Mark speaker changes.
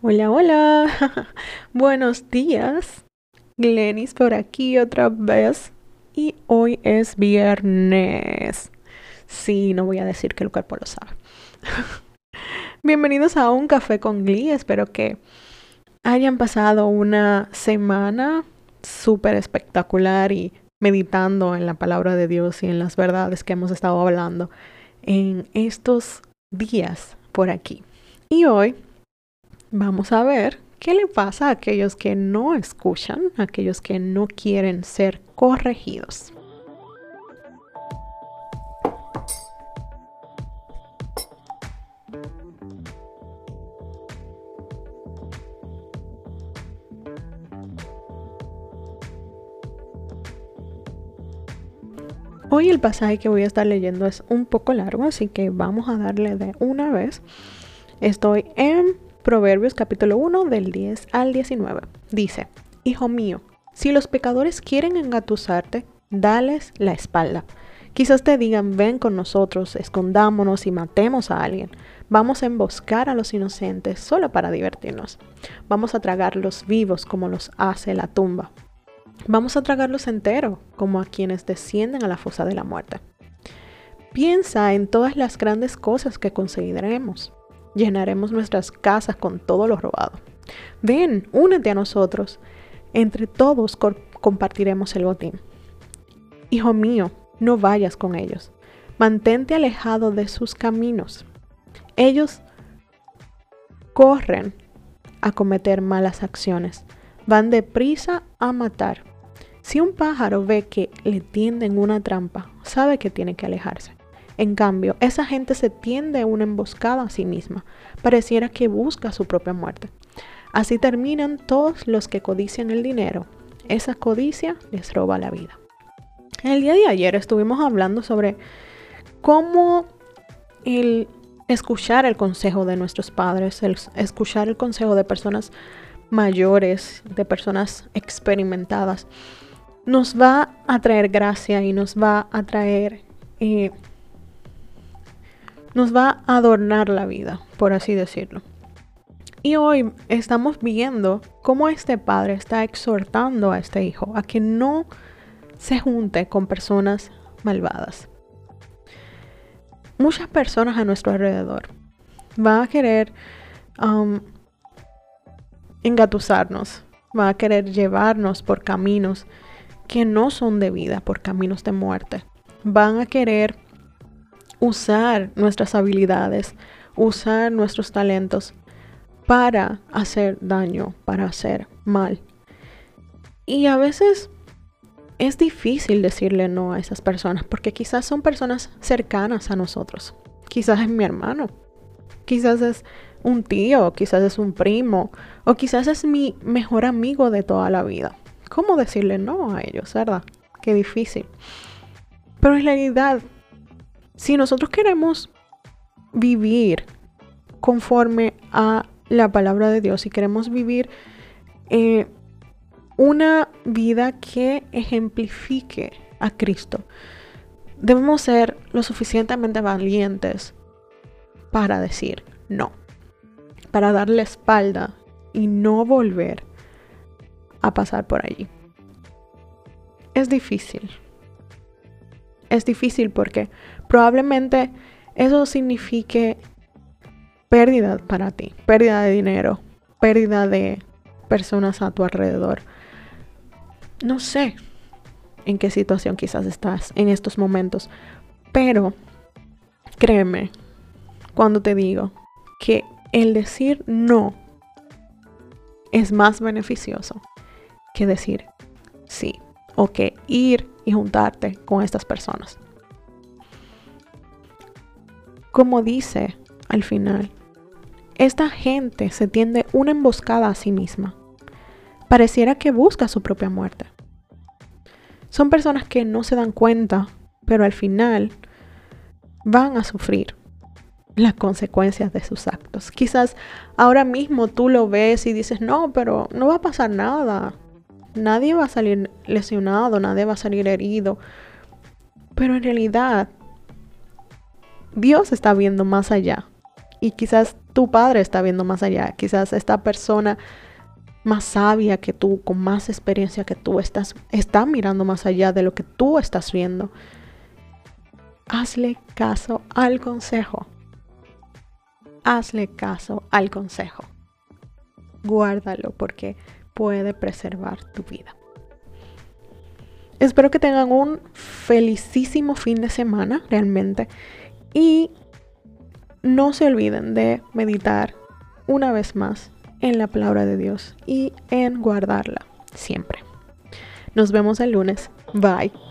Speaker 1: Hola, hola. Buenos días. Glenis por aquí otra vez. Y hoy es viernes. Sí, no voy a decir que el cuerpo lo sabe. Bienvenidos a Un Café con Glee. Espero que hayan pasado una semana súper espectacular y meditando en la palabra de Dios y en las verdades que hemos estado hablando en estos días por aquí. Y hoy vamos a ver qué le pasa a aquellos que no escuchan, a aquellos que no quieren ser corregidos. Hoy el pasaje que voy a estar leyendo es un poco largo, así que vamos a darle de una vez. Estoy en Proverbios capítulo 1 del 10 al 19. Dice, Hijo mío, si los pecadores quieren engatusarte, dales la espalda. Quizás te digan, ven con nosotros, escondámonos y matemos a alguien. Vamos a emboscar a los inocentes solo para divertirnos. Vamos a tragarlos vivos como los hace la tumba. Vamos a tragarlos entero, como a quienes descienden a la fosa de la muerte. Piensa en todas las grandes cosas que conseguiremos. Llenaremos nuestras casas con todo lo robado. Ven, únete a nosotros. Entre todos compartiremos el botín. Hijo mío, no vayas con ellos. Mantente alejado de sus caminos. Ellos corren a cometer malas acciones. Van deprisa a matar. Si un pájaro ve que le tienden una trampa, sabe que tiene que alejarse. En cambio, esa gente se tiende a una emboscada a sí misma. Pareciera que busca su propia muerte. Así terminan todos los que codician el dinero. Esa codicia les roba la vida. El día de ayer estuvimos hablando sobre cómo el escuchar el consejo de nuestros padres, el escuchar el consejo de personas mayores, de personas experimentadas, nos va a traer gracia y nos va a traer, eh, nos va a adornar la vida, por así decirlo. Y hoy estamos viendo cómo este padre está exhortando a este hijo a que no se junte con personas malvadas. Muchas personas a nuestro alrededor van a querer um, engatusarnos, van a querer llevarnos por caminos que no son de vida, por caminos de muerte. Van a querer usar nuestras habilidades, usar nuestros talentos para hacer daño, para hacer mal. Y a veces es difícil decirle no a esas personas porque quizás son personas cercanas a nosotros. Quizás es mi hermano, quizás es un tío, quizás es un primo o quizás es mi mejor amigo de toda la vida. ¿Cómo decirle no a ellos, verdad? Qué difícil. Pero en realidad, si nosotros queremos vivir conforme a la palabra de Dios y queremos vivir eh, una vida que ejemplifique a Cristo, debemos ser lo suficientemente valientes para decir no, para darle espalda y no volver a pasar por allí. Es difícil. Es difícil porque probablemente eso signifique pérdida para ti, pérdida de dinero, pérdida de personas a tu alrededor. No sé en qué situación quizás estás en estos momentos, pero créeme cuando te digo que el decir no es más beneficioso que decir sí o que ir y juntarte con estas personas. Como dice al final, esta gente se tiende una emboscada a sí misma. Pareciera que busca su propia muerte. Son personas que no se dan cuenta, pero al final van a sufrir las consecuencias de sus actos. Quizás ahora mismo tú lo ves y dices, no, pero no va a pasar nada. Nadie va a salir lesionado, nadie va a salir herido. Pero en realidad, Dios está viendo más allá. Y quizás tu padre está viendo más allá, quizás esta persona más sabia que tú, con más experiencia que tú, está mirando más allá de lo que tú estás viendo. Hazle caso al consejo. Hazle caso al consejo. Guárdalo porque puede preservar tu vida. Espero que tengan un felicísimo fin de semana, realmente. Y no se olviden de meditar una vez más en la palabra de Dios y en guardarla siempre. Nos vemos el lunes. Bye.